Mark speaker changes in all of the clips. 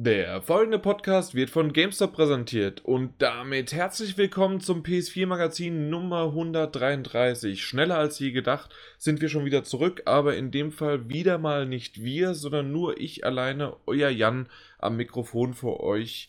Speaker 1: Der folgende Podcast wird von GameStop präsentiert und damit herzlich willkommen zum PS4 Magazin Nummer 133. Schneller als je gedacht sind wir schon wieder zurück, aber in dem Fall wieder mal nicht wir, sondern nur ich alleine, euer Jan am Mikrofon für euch.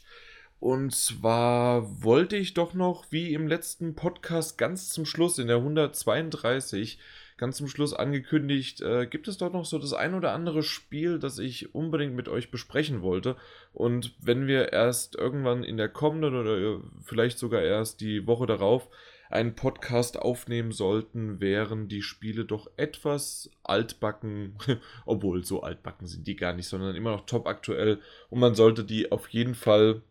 Speaker 1: Und zwar wollte ich doch noch, wie im letzten Podcast ganz zum Schluss in der 132, ganz zum Schluss angekündigt, äh, gibt es dort noch so das ein oder andere Spiel, das ich unbedingt mit euch besprechen wollte. Und wenn wir erst irgendwann in der kommenden oder vielleicht sogar erst die Woche darauf einen Podcast aufnehmen sollten, wären die Spiele doch etwas altbacken, obwohl so altbacken sind die gar nicht, sondern immer noch top aktuell und man sollte die auf jeden Fall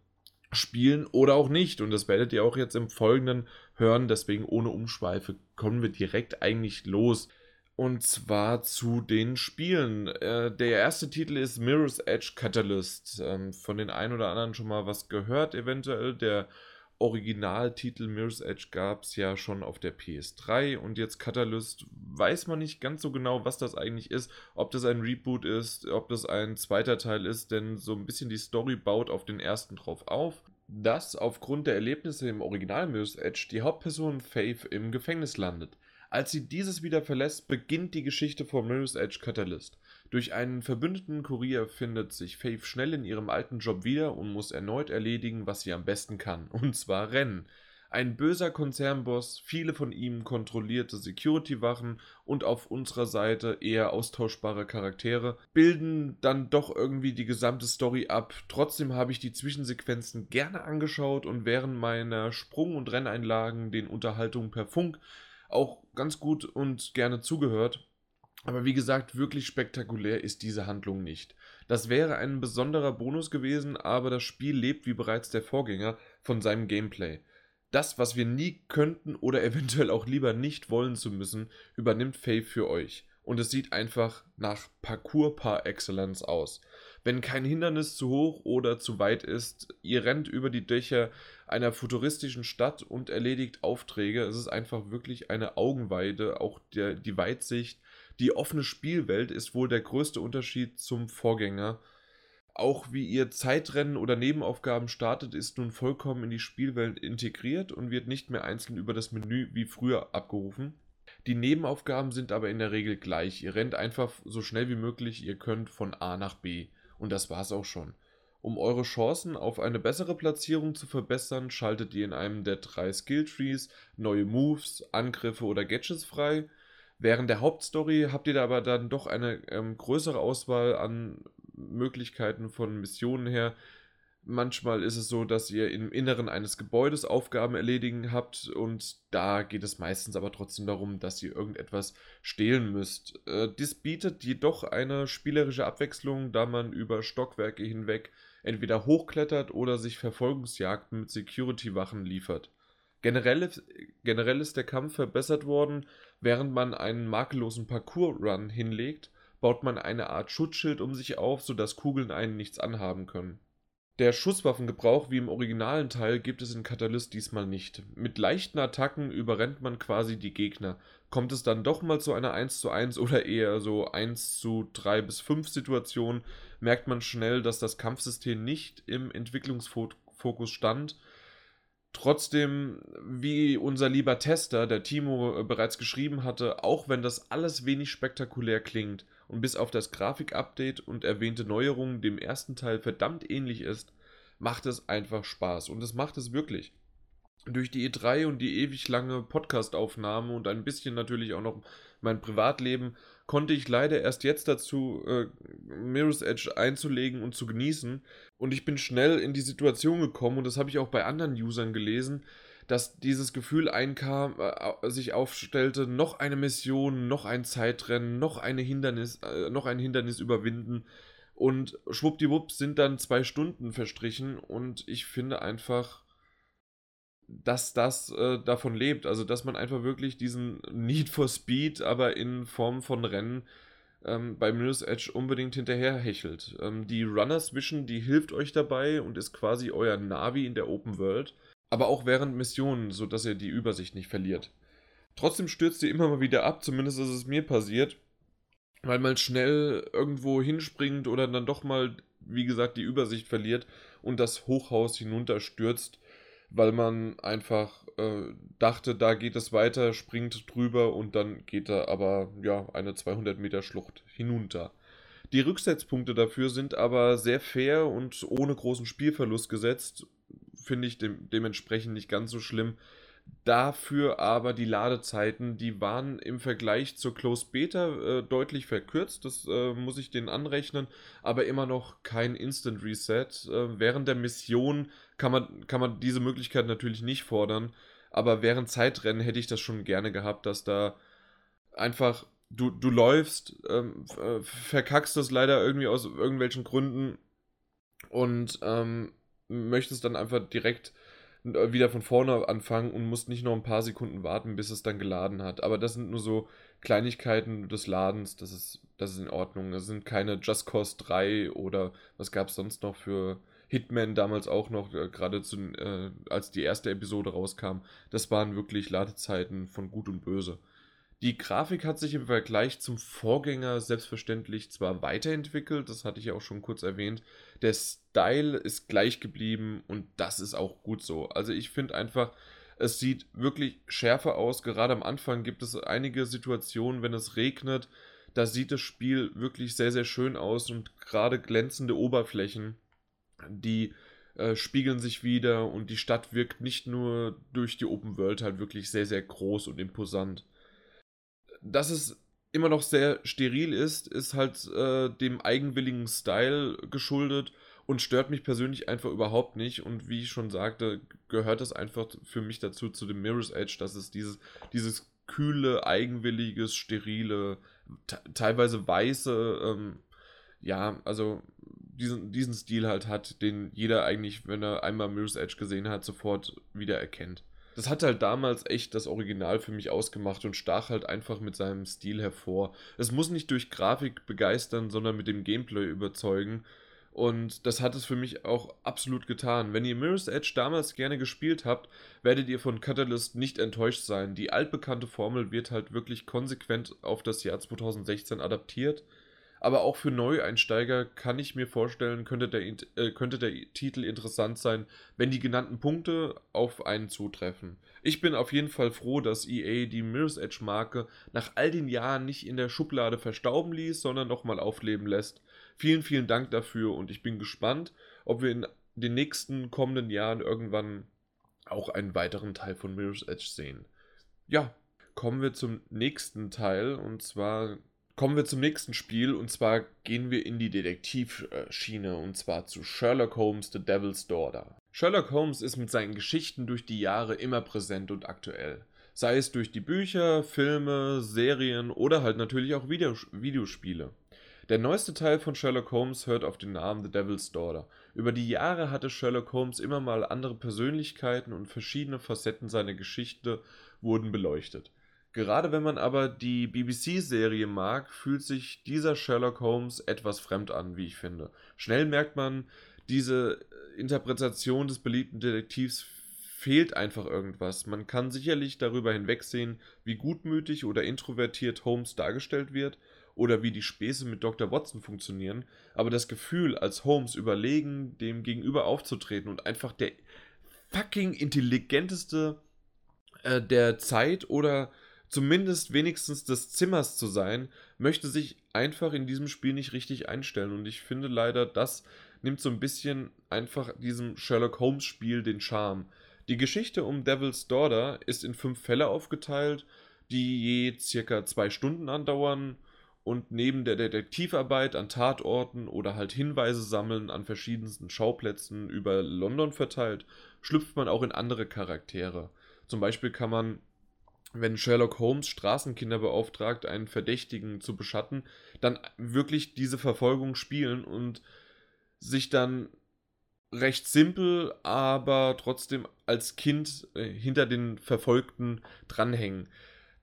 Speaker 1: spielen oder auch nicht. Und das werdet ihr auch jetzt im Folgenden hören. Deswegen ohne Umschweife kommen wir direkt eigentlich los. Und zwar zu den Spielen. Äh, der erste Titel ist Mirror's Edge Catalyst. Ähm, von den einen oder anderen schon mal was gehört, eventuell. Der Originaltitel Mirror's Edge gab es ja schon auf der PS3 und jetzt Catalyst weiß man nicht ganz so genau, was das eigentlich ist, ob das ein Reboot ist, ob das ein zweiter Teil ist, denn so ein bisschen die Story baut auf den ersten drauf auf, dass aufgrund der Erlebnisse im Original Mirror's Edge die Hauptperson Faith im Gefängnis landet. Als sie dieses wieder verlässt, beginnt die Geschichte von Mirror's Edge Catalyst. Durch einen verbündeten Kurier findet sich Faith schnell in ihrem alten Job wieder und muss erneut erledigen, was sie am besten kann, und zwar rennen. Ein böser Konzernboss, viele von ihm kontrollierte Security-Wachen und auf unserer Seite eher austauschbare Charaktere bilden dann doch irgendwie die gesamte Story ab. Trotzdem habe ich die Zwischensequenzen gerne angeschaut und während meiner Sprung- und Renneinlagen den Unterhaltungen per Funk auch ganz gut und gerne zugehört. Aber wie gesagt, wirklich spektakulär ist diese Handlung nicht. Das wäre ein besonderer Bonus gewesen, aber das Spiel lebt wie bereits der Vorgänger von seinem Gameplay. Das, was wir nie könnten oder eventuell auch lieber nicht wollen zu müssen, übernimmt Faith für euch. Und es sieht einfach nach Parcours par excellence aus. Wenn kein Hindernis zu hoch oder zu weit ist, ihr rennt über die Dächer einer futuristischen Stadt und erledigt Aufträge. Es ist einfach wirklich eine Augenweide, auch der, die Weitsicht die offene Spielwelt ist wohl der größte Unterschied zum Vorgänger. Auch wie ihr Zeitrennen oder Nebenaufgaben startet, ist nun vollkommen in die Spielwelt integriert und wird nicht mehr einzeln über das Menü wie früher abgerufen. Die Nebenaufgaben sind aber in der Regel gleich. Ihr rennt einfach so schnell wie möglich, ihr könnt von A nach B. Und das war's auch schon. Um eure Chancen auf eine bessere Platzierung zu verbessern, schaltet ihr in einem der drei Skilltrees neue Moves, Angriffe oder Gadgets frei. Während der Hauptstory habt ihr da aber dann doch eine ähm, größere Auswahl an Möglichkeiten von Missionen her. Manchmal ist es so, dass ihr im Inneren eines Gebäudes Aufgaben erledigen habt und da geht es meistens aber trotzdem darum, dass ihr irgendetwas stehlen müsst. Äh, dies bietet jedoch eine spielerische Abwechslung, da man über Stockwerke hinweg entweder hochklettert oder sich Verfolgungsjagden mit Security-Wachen liefert. Generell, generell ist der Kampf verbessert worden, während man einen makellosen Parkour-Run hinlegt, baut man eine Art Schutzschild um sich auf, sodass Kugeln einen nichts anhaben können. Der Schusswaffengebrauch wie im originalen Teil gibt es in Catalyst diesmal nicht. Mit leichten Attacken überrennt man quasi die Gegner. Kommt es dann doch mal zu einer 1 zu 1 oder eher so 1 zu 3 bis 5 Situation, merkt man schnell, dass das Kampfsystem nicht im Entwicklungsfokus stand Trotzdem, wie unser lieber Tester, der Timo, äh, bereits geschrieben hatte, auch wenn das alles wenig spektakulär klingt und bis auf das Grafikupdate und erwähnte Neuerungen dem ersten Teil verdammt ähnlich ist, macht es einfach Spaß und es macht es wirklich. Durch die E3 und die ewig lange Podcastaufnahme und ein bisschen natürlich auch noch mein Privatleben konnte ich leider erst jetzt dazu, äh, Mirror's Edge einzulegen und zu genießen. Und ich bin schnell in die Situation gekommen, und das habe ich auch bei anderen Usern gelesen, dass dieses Gefühl einkam, äh, sich aufstellte, noch eine Mission, noch ein Zeitrennen, noch eine Hindernis, äh, noch ein Hindernis überwinden. Und schwuppdiwupp sind dann zwei Stunden verstrichen und ich finde einfach, dass das äh, davon lebt. Also, dass man einfach wirklich diesen Need for Speed, aber in Form von Rennen ähm, bei Mirror's Edge unbedingt hinterher hechelt. Ähm, die Runners Vision, die hilft euch dabei und ist quasi euer Navi in der Open World, aber auch während Missionen, sodass ihr die Übersicht nicht verliert. Trotzdem stürzt ihr immer mal wieder ab, zumindest ist es mir passiert. weil man schnell irgendwo hinspringt oder dann doch mal, wie gesagt, die Übersicht verliert und das Hochhaus hinunterstürzt, weil man einfach äh, dachte, da geht es weiter, springt drüber und dann geht da aber ja eine 200 Meter Schlucht hinunter. Die Rücksetzpunkte dafür sind aber sehr fair und ohne großen Spielverlust gesetzt, finde ich de dementsprechend nicht ganz so schlimm. Dafür aber die Ladezeiten, die waren im Vergleich zur Closed Beta äh, deutlich verkürzt, das äh, muss ich denen anrechnen, aber immer noch kein Instant Reset. Äh, während der Mission kann man, kann man diese Möglichkeit natürlich nicht fordern, aber während Zeitrennen hätte ich das schon gerne gehabt, dass da einfach du, du läufst, ähm, äh, verkackst das leider irgendwie aus irgendwelchen Gründen und ähm, möchtest dann einfach direkt wieder von vorne anfangen und musst nicht noch ein paar Sekunden warten, bis es dann geladen hat. Aber das sind nur so Kleinigkeiten des Ladens, das ist, das ist in Ordnung. Das sind keine Just Cause 3 oder was gab es sonst noch für Hitman damals auch noch, äh, gerade äh, als die erste Episode rauskam. Das waren wirklich Ladezeiten von Gut und Böse. Die Grafik hat sich im Vergleich zum Vorgänger selbstverständlich zwar weiterentwickelt, das hatte ich ja auch schon kurz erwähnt. Der Style ist gleich geblieben und das ist auch gut so. Also ich finde einfach, es sieht wirklich schärfer aus. Gerade am Anfang gibt es einige Situationen, wenn es regnet, da sieht das Spiel wirklich sehr, sehr schön aus und gerade glänzende Oberflächen, die äh, spiegeln sich wieder und die Stadt wirkt nicht nur durch die Open World halt wirklich sehr, sehr groß und imposant dass es immer noch sehr steril ist, ist halt äh, dem eigenwilligen Style geschuldet und stört mich persönlich einfach überhaupt nicht. Und wie ich schon sagte, gehört es einfach für mich dazu, zu dem Mirror's Edge, dass es dieses, dieses kühle, eigenwilliges, sterile, teilweise weiße, ähm, ja, also diesen, diesen Stil halt hat, den jeder eigentlich, wenn er einmal Mirror's Edge gesehen hat, sofort wieder erkennt das hat halt damals echt das Original für mich ausgemacht und stach halt einfach mit seinem Stil hervor. Es muss nicht durch Grafik begeistern, sondern mit dem Gameplay überzeugen. Und das hat es für mich auch absolut getan. Wenn ihr Mirror's Edge damals gerne gespielt habt, werdet ihr von Catalyst nicht enttäuscht sein. Die altbekannte Formel wird halt wirklich konsequent auf das Jahr 2016 adaptiert. Aber auch für Neueinsteiger kann ich mir vorstellen, könnte der, äh, könnte der Titel interessant sein, wenn die genannten Punkte auf einen zutreffen. Ich bin auf jeden Fall froh, dass EA die Mirror's Edge Marke nach all den Jahren nicht in der Schublade verstauben ließ, sondern nochmal aufleben lässt. Vielen, vielen Dank dafür und ich bin gespannt, ob wir in den nächsten kommenden Jahren irgendwann auch einen weiteren Teil von Mirror's Edge sehen. Ja, kommen wir zum nächsten Teil und zwar Kommen wir zum nächsten Spiel und zwar gehen wir in die Detektivschiene und zwar zu Sherlock Holmes The Devil's Daughter. Sherlock Holmes ist mit seinen Geschichten durch die Jahre immer präsent und aktuell. Sei es durch die Bücher, Filme, Serien oder halt natürlich auch Videos Videospiele. Der neueste Teil von Sherlock Holmes hört auf den Namen The Devil's Daughter. Über die Jahre hatte Sherlock Holmes immer mal andere Persönlichkeiten und verschiedene Facetten seiner Geschichte wurden beleuchtet. Gerade wenn man aber die BBC-Serie mag, fühlt sich dieser Sherlock Holmes etwas fremd an, wie ich finde. Schnell merkt man, diese Interpretation des beliebten Detektivs fehlt einfach irgendwas. Man kann sicherlich darüber hinwegsehen, wie gutmütig oder introvertiert Holmes dargestellt wird oder wie die Späße mit Dr. Watson funktionieren, aber das Gefühl, als Holmes überlegen, dem gegenüber aufzutreten und einfach der fucking intelligenteste äh, der Zeit oder zumindest wenigstens des Zimmers zu sein, möchte sich einfach in diesem Spiel nicht richtig einstellen. Und ich finde leider, das nimmt so ein bisschen einfach diesem Sherlock Holmes Spiel den Charme. Die Geschichte um Devil's Daughter ist in fünf Fälle aufgeteilt, die je circa zwei Stunden andauern und neben der Detektivarbeit an Tatorten oder halt Hinweise sammeln an verschiedensten Schauplätzen über London verteilt, schlüpft man auch in andere Charaktere. Zum Beispiel kann man wenn Sherlock Holmes Straßenkinder beauftragt, einen Verdächtigen zu beschatten, dann wirklich diese Verfolgung spielen und sich dann recht simpel, aber trotzdem als Kind äh, hinter den Verfolgten dranhängen.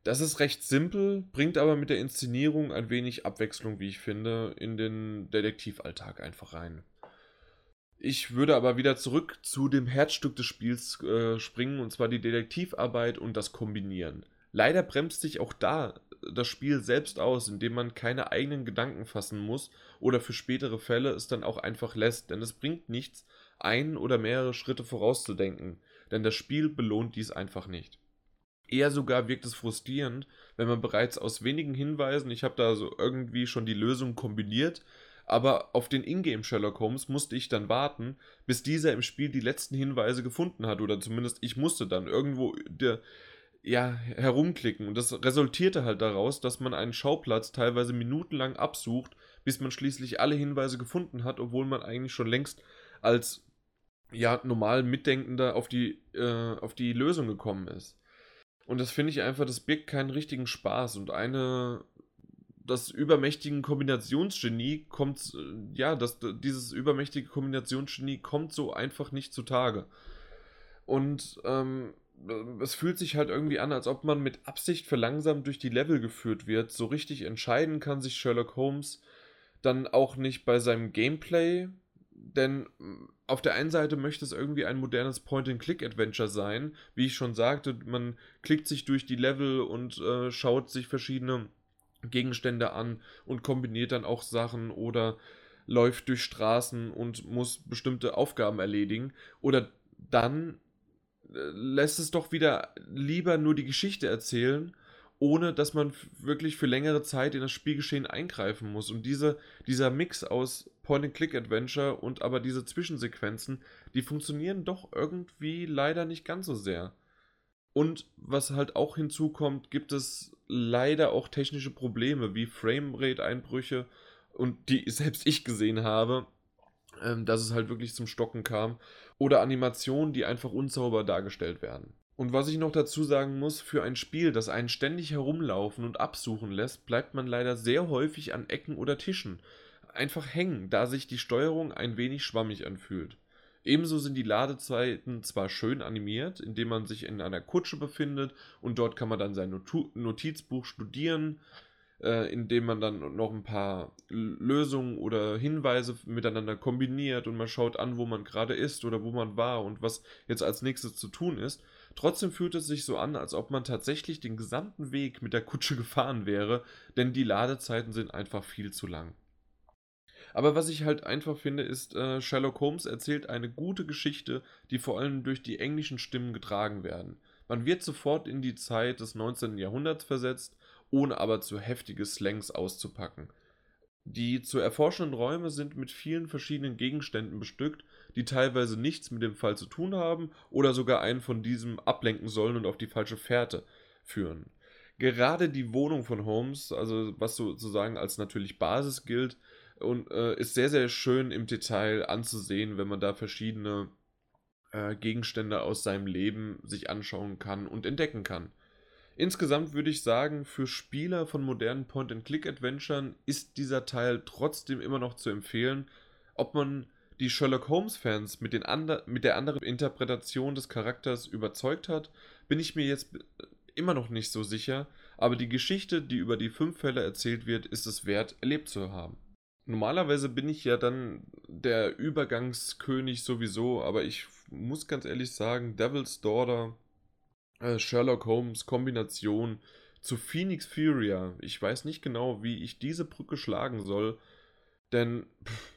Speaker 1: Das ist recht simpel, bringt aber mit der Inszenierung ein wenig Abwechslung, wie ich finde, in den Detektivalltag einfach rein. Ich würde aber wieder zurück zu dem Herzstück des Spiels äh, springen, und zwar die Detektivarbeit und das Kombinieren. Leider bremst sich auch da das Spiel selbst aus, indem man keine eigenen Gedanken fassen muss oder für spätere Fälle es dann auch einfach lässt, denn es bringt nichts, ein oder mehrere Schritte vorauszudenken, denn das Spiel belohnt dies einfach nicht. Eher sogar wirkt es frustrierend, wenn man bereits aus wenigen Hinweisen, ich habe da so irgendwie schon die Lösung kombiniert, aber auf den Ingame Sherlock Holmes musste ich dann warten, bis dieser im Spiel die letzten Hinweise gefunden hat oder zumindest ich musste dann irgendwo der, ja, herumklicken und das resultierte halt daraus, dass man einen Schauplatz teilweise minutenlang absucht, bis man schließlich alle Hinweise gefunden hat, obwohl man eigentlich schon längst als ja, normal Mitdenkender auf die, äh, auf die Lösung gekommen ist. Und das finde ich einfach, das birgt keinen richtigen Spaß und eine das übermächtige Kombinationsgenie kommt, äh, ja, das, dieses übermächtige Kombinationsgenie kommt so einfach nicht zutage. Und ähm, es fühlt sich halt irgendwie an, als ob man mit Absicht verlangsamt durch die Level geführt wird. So richtig entscheiden kann sich Sherlock Holmes dann auch nicht bei seinem Gameplay, denn mm, auf der einen Seite möchte es irgendwie ein modernes Point-and-Click-Adventure sein. Wie ich schon sagte, man klickt sich durch die Level und äh, schaut sich verschiedene Gegenstände an und kombiniert dann auch Sachen oder läuft durch Straßen und muss bestimmte Aufgaben erledigen. Oder dann äh, lässt es doch wieder lieber nur die Geschichte erzählen, ohne dass man wirklich für längere Zeit in das Spielgeschehen eingreifen muss. Und diese, dieser Mix aus Point-and-Click-Adventure und aber diese Zwischensequenzen, die funktionieren doch irgendwie leider nicht ganz so sehr. Und was halt auch hinzukommt, gibt es leider auch technische Probleme wie Framerate-Einbrüche und die selbst ich gesehen habe, ähm, dass es halt wirklich zum Stocken kam. Oder Animationen, die einfach unsauber dargestellt werden. Und was ich noch dazu sagen muss, für ein Spiel, das einen ständig herumlaufen und absuchen lässt, bleibt man leider sehr häufig an Ecken oder Tischen einfach hängen, da sich die Steuerung ein wenig schwammig anfühlt. Ebenso sind die Ladezeiten zwar schön animiert, indem man sich in einer Kutsche befindet und dort kann man dann sein Notizbuch studieren, äh, indem man dann noch ein paar Lösungen oder Hinweise miteinander kombiniert und man schaut an, wo man gerade ist oder wo man war und was jetzt als nächstes zu tun ist. Trotzdem fühlt es sich so an, als ob man tatsächlich den gesamten Weg mit der Kutsche gefahren wäre, denn die Ladezeiten sind einfach viel zu lang. Aber was ich halt einfach finde, ist, äh, Sherlock Holmes erzählt eine gute Geschichte, die vor allem durch die englischen Stimmen getragen werden. Man wird sofort in die Zeit des 19. Jahrhunderts versetzt, ohne aber zu heftige Slangs auszupacken. Die zu erforschenden Räume sind mit vielen verschiedenen Gegenständen bestückt, die teilweise nichts mit dem Fall zu tun haben oder sogar einen von diesem ablenken sollen und auf die falsche Fährte führen. Gerade die Wohnung von Holmes, also was sozusagen als natürlich Basis gilt, und äh, ist sehr, sehr schön im Detail anzusehen, wenn man da verschiedene äh, Gegenstände aus seinem Leben sich anschauen kann und entdecken kann. Insgesamt würde ich sagen, für Spieler von modernen Point-and-Click-Adventuren ist dieser Teil trotzdem immer noch zu empfehlen. Ob man die Sherlock Holmes-Fans mit, mit der anderen Interpretation des Charakters überzeugt hat, bin ich mir jetzt immer noch nicht so sicher, aber die Geschichte, die über die fünf Fälle erzählt wird, ist es wert, erlebt zu haben. Normalerweise bin ich ja dann der Übergangskönig sowieso, aber ich muss ganz ehrlich sagen, Devil's Daughter, äh, Sherlock Holmes Kombination zu Phoenix Furia. Ich weiß nicht genau, wie ich diese Brücke schlagen soll, denn pff,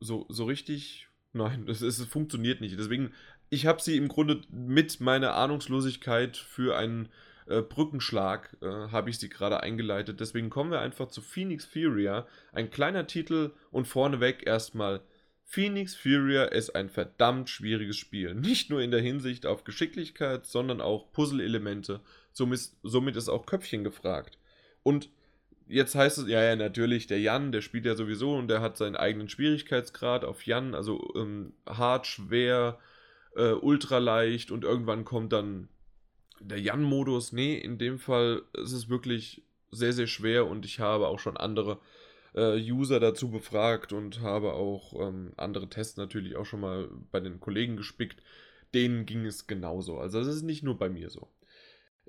Speaker 1: so, so richtig, nein, es, es funktioniert nicht. Deswegen, ich habe sie im Grunde mit meiner Ahnungslosigkeit für einen äh, Brückenschlag äh, habe ich sie gerade eingeleitet. Deswegen kommen wir einfach zu Phoenix Furia. Ein kleiner Titel und vorneweg erstmal. Phoenix Furia ist ein verdammt schwieriges Spiel. Nicht nur in der Hinsicht auf Geschicklichkeit, sondern auch Puzzle-Elemente. Somit, ist auch Köpfchen gefragt. Und jetzt heißt es, ja, ja, natürlich, der Jan, der spielt ja sowieso und der hat seinen eigenen Schwierigkeitsgrad auf Jan, also ähm, hart, schwer, äh, ultra leicht und irgendwann kommt dann der Jan-Modus, nee, in dem Fall ist es wirklich sehr, sehr schwer und ich habe auch schon andere äh, User dazu befragt und habe auch ähm, andere Tests natürlich auch schon mal bei den Kollegen gespickt. Denen ging es genauso. Also es ist nicht nur bei mir so.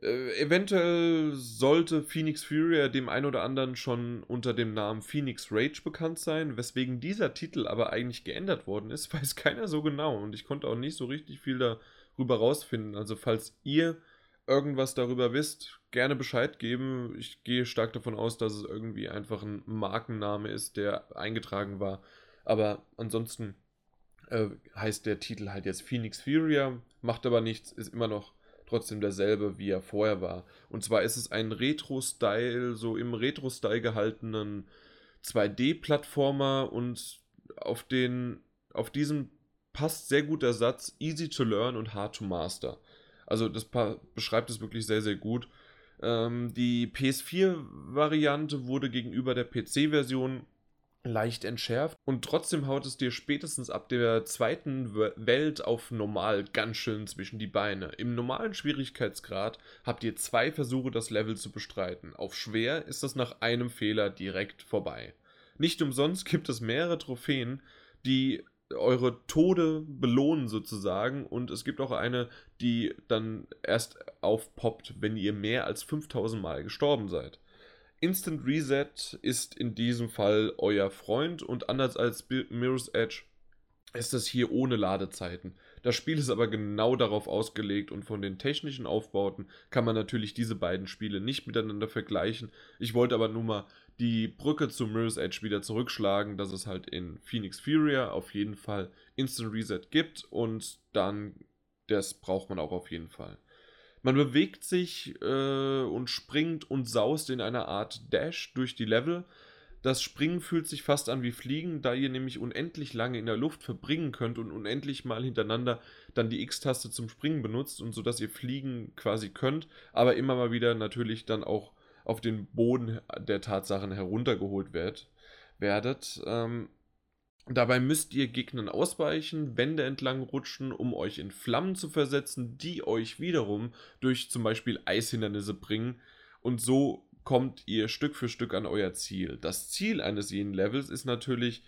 Speaker 1: Äh, eventuell sollte Phoenix Fury dem einen oder anderen schon unter dem Namen Phoenix Rage bekannt sein, weswegen dieser Titel aber eigentlich geändert worden ist, weiß keiner so genau und ich konnte auch nicht so richtig viel darüber rausfinden. Also falls ihr irgendwas darüber wisst, gerne Bescheid geben. Ich gehe stark davon aus, dass es irgendwie einfach ein Markenname ist, der eingetragen war. Aber ansonsten äh, heißt der Titel halt jetzt Phoenix Furia, macht aber nichts, ist immer noch trotzdem derselbe, wie er vorher war. Und zwar ist es ein Retro-Style, so im Retro-Style gehaltenen 2D-Plattformer und auf den, auf diesem passt sehr gut der Satz easy to learn und hard to master. Also das beschreibt es wirklich sehr, sehr gut. Ähm, die PS4-Variante wurde gegenüber der PC-Version leicht entschärft und trotzdem haut es dir spätestens ab der zweiten Welt auf normal ganz schön zwischen die Beine. Im normalen Schwierigkeitsgrad habt ihr zwei Versuche, das Level zu bestreiten. Auf schwer ist das nach einem Fehler direkt vorbei. Nicht umsonst gibt es mehrere Trophäen, die eure Tode belohnen sozusagen und es gibt auch eine, die dann erst aufpoppt, wenn ihr mehr als 5000 Mal gestorben seid. Instant Reset ist in diesem Fall euer Freund und anders als Mirror's Edge ist das hier ohne Ladezeiten. Das Spiel ist aber genau darauf ausgelegt und von den technischen Aufbauten kann man natürlich diese beiden Spiele nicht miteinander vergleichen. Ich wollte aber nur mal die Brücke zu Mirror's Edge wieder zurückschlagen, dass es halt in Phoenix Furia auf jeden Fall Instant Reset gibt und dann das braucht man auch auf jeden Fall. Man bewegt sich äh, und springt und saust in einer Art Dash durch die Level. Das Springen fühlt sich fast an wie Fliegen, da ihr nämlich unendlich lange in der Luft verbringen könnt und unendlich mal hintereinander dann die X-Taste zum Springen benutzt und so dass ihr fliegen quasi könnt, aber immer mal wieder natürlich dann auch auf den Boden der Tatsachen heruntergeholt werd, werdet. Ähm, dabei müsst ihr Gegnern ausweichen, Wände entlang rutschen, um euch in Flammen zu versetzen, die euch wiederum durch zum Beispiel Eishindernisse bringen und so kommt ihr Stück für Stück an euer Ziel. Das Ziel eines jeden Levels ist natürlich,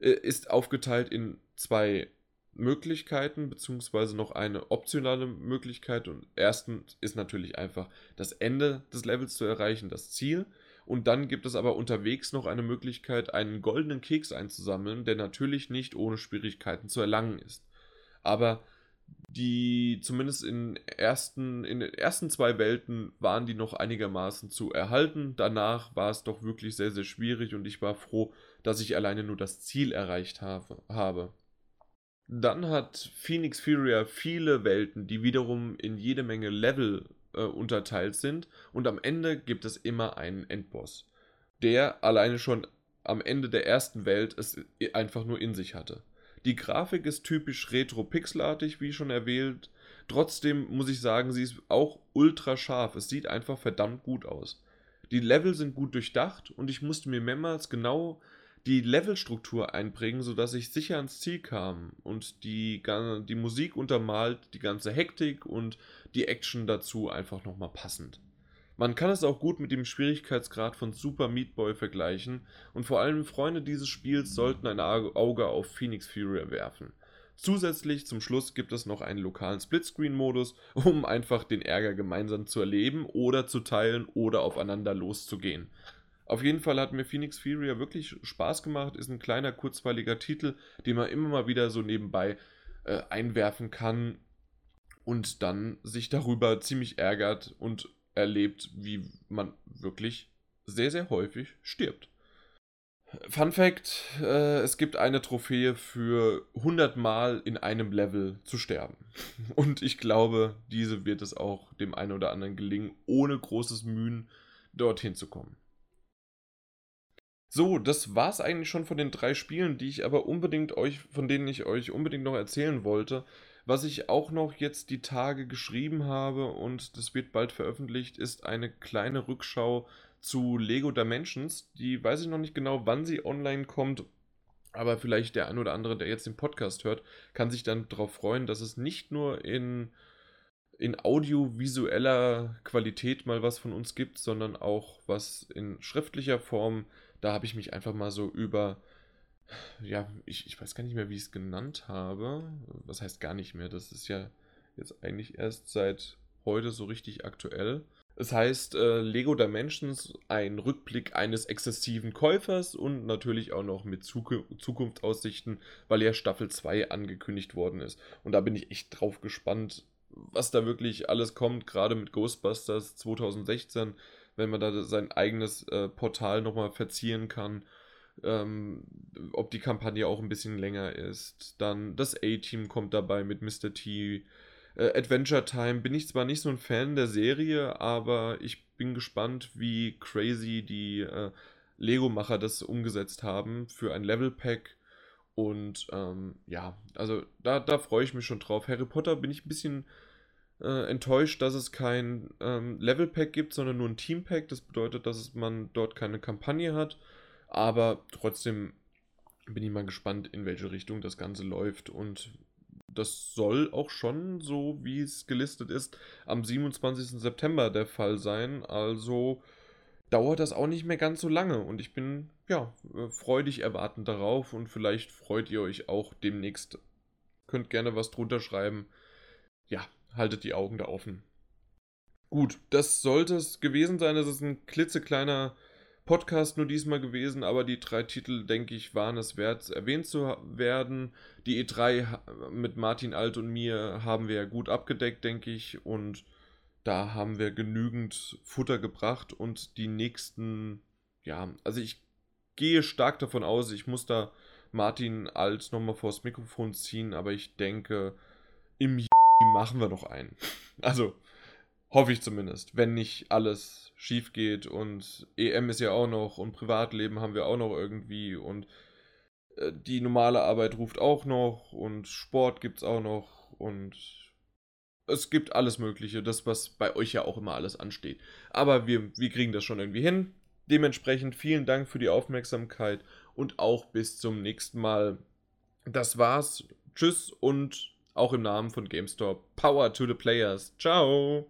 Speaker 1: äh, ist aufgeteilt in zwei Möglichkeiten, beziehungsweise noch eine optionale Möglichkeit. Und erstens ist natürlich einfach das Ende des Levels zu erreichen, das Ziel. Und dann gibt es aber unterwegs noch eine Möglichkeit, einen goldenen Keks einzusammeln, der natürlich nicht ohne Schwierigkeiten zu erlangen ist. Aber die zumindest in, ersten, in den ersten zwei Welten waren die noch einigermaßen zu erhalten. Danach war es doch wirklich sehr, sehr schwierig und ich war froh, dass ich alleine nur das Ziel erreicht habe. Dann hat Phoenix Furia viele Welten, die wiederum in jede Menge Level äh, unterteilt sind und am Ende gibt es immer einen Endboss, der alleine schon am Ende der ersten Welt es einfach nur in sich hatte. Die Grafik ist typisch retro-pixelartig, wie schon erwähnt. Trotzdem muss ich sagen, sie ist auch ultra scharf. Es sieht einfach verdammt gut aus. Die Level sind gut durchdacht und ich musste mir mehrmals genau die Levelstruktur einbringen, sodass ich sicher ans Ziel kam und die, die Musik untermalt, die ganze Hektik und die Action dazu einfach nochmal passend. Man kann es auch gut mit dem Schwierigkeitsgrad von Super Meat Boy vergleichen und vor allem Freunde dieses Spiels sollten ein Auge auf Phoenix Fury werfen. Zusätzlich zum Schluss gibt es noch einen lokalen Splitscreen-Modus, um einfach den Ärger gemeinsam zu erleben oder zu teilen oder aufeinander loszugehen. Auf jeden Fall hat mir Phoenix Fury wirklich Spaß gemacht, ist ein kleiner, kurzweiliger Titel, den man immer mal wieder so nebenbei äh, einwerfen kann und dann sich darüber ziemlich ärgert und erlebt, wie man wirklich sehr, sehr häufig stirbt. Fun Fact: äh, Es gibt eine Trophäe für 100 Mal in einem Level zu sterben. Und ich glaube, diese wird es auch dem einen oder anderen gelingen, ohne großes Mühen dorthin zu kommen. So, das war es eigentlich schon von den drei Spielen, die ich aber unbedingt euch, von denen ich euch unbedingt noch erzählen wollte. Was ich auch noch jetzt die Tage geschrieben habe und das wird bald veröffentlicht, ist eine kleine Rückschau zu Lego Dimensions. Die weiß ich noch nicht genau, wann sie online kommt. Aber vielleicht der ein oder andere, der jetzt den Podcast hört, kann sich dann darauf freuen, dass es nicht nur in, in audiovisueller Qualität mal was von uns gibt, sondern auch was in schriftlicher Form. Da habe ich mich einfach mal so über ja, ich, ich weiß gar nicht mehr, wie ich es genannt habe. Was heißt gar nicht mehr? Das ist ja jetzt eigentlich erst seit heute so richtig aktuell. Es heißt äh, Lego Dimensions, ein Rückblick eines exzessiven Käufers und natürlich auch noch mit Zuk Zukunftsaussichten, weil ja Staffel 2 angekündigt worden ist. Und da bin ich echt drauf gespannt, was da wirklich alles kommt, gerade mit Ghostbusters 2016, wenn man da sein eigenes äh, Portal nochmal verzieren kann. Ähm, ob die Kampagne auch ein bisschen länger ist. Dann das A-Team kommt dabei mit Mr. T. Äh, Adventure Time bin ich zwar nicht so ein Fan der Serie, aber ich bin gespannt, wie crazy die äh, Lego-Macher das umgesetzt haben für ein Level-Pack. Und ähm, ja, also da, da freue ich mich schon drauf. Harry Potter bin ich ein bisschen äh, enttäuscht, dass es kein ähm, Level Pack gibt, sondern nur ein Team Pack. Das bedeutet, dass man dort keine Kampagne hat. Aber trotzdem bin ich mal gespannt, in welche Richtung das Ganze läuft. Und das soll auch schon, so wie es gelistet ist, am 27. September der Fall sein. Also dauert das auch nicht mehr ganz so lange. Und ich bin, ja, äh, freudig erwartend darauf. Und vielleicht freut ihr euch auch demnächst. Könnt gerne was drunter schreiben. Ja, haltet die Augen da offen. Gut, das sollte es gewesen sein. Das ist ein klitzekleiner Podcast nur diesmal gewesen, aber die drei Titel, denke ich, waren es wert, erwähnt zu werden. Die E3 mit Martin Alt und mir haben wir ja gut abgedeckt, denke ich, und da haben wir genügend Futter gebracht und die nächsten, ja, also ich gehe stark davon aus, ich muss da Martin Alt nochmal vors Mikrofon ziehen, aber ich denke, im machen wir noch einen. Also, hoffe ich zumindest, wenn nicht alles schief geht und EM ist ja auch noch und Privatleben haben wir auch noch irgendwie und äh, die normale Arbeit ruft auch noch und Sport gibt es auch noch und es gibt alles Mögliche, das was bei euch ja auch immer alles ansteht. Aber wir, wir kriegen das schon irgendwie hin. Dementsprechend vielen Dank für die Aufmerksamkeit und auch bis zum nächsten Mal. Das war's. Tschüss und auch im Namen von GameStop. Power to the Players. Ciao.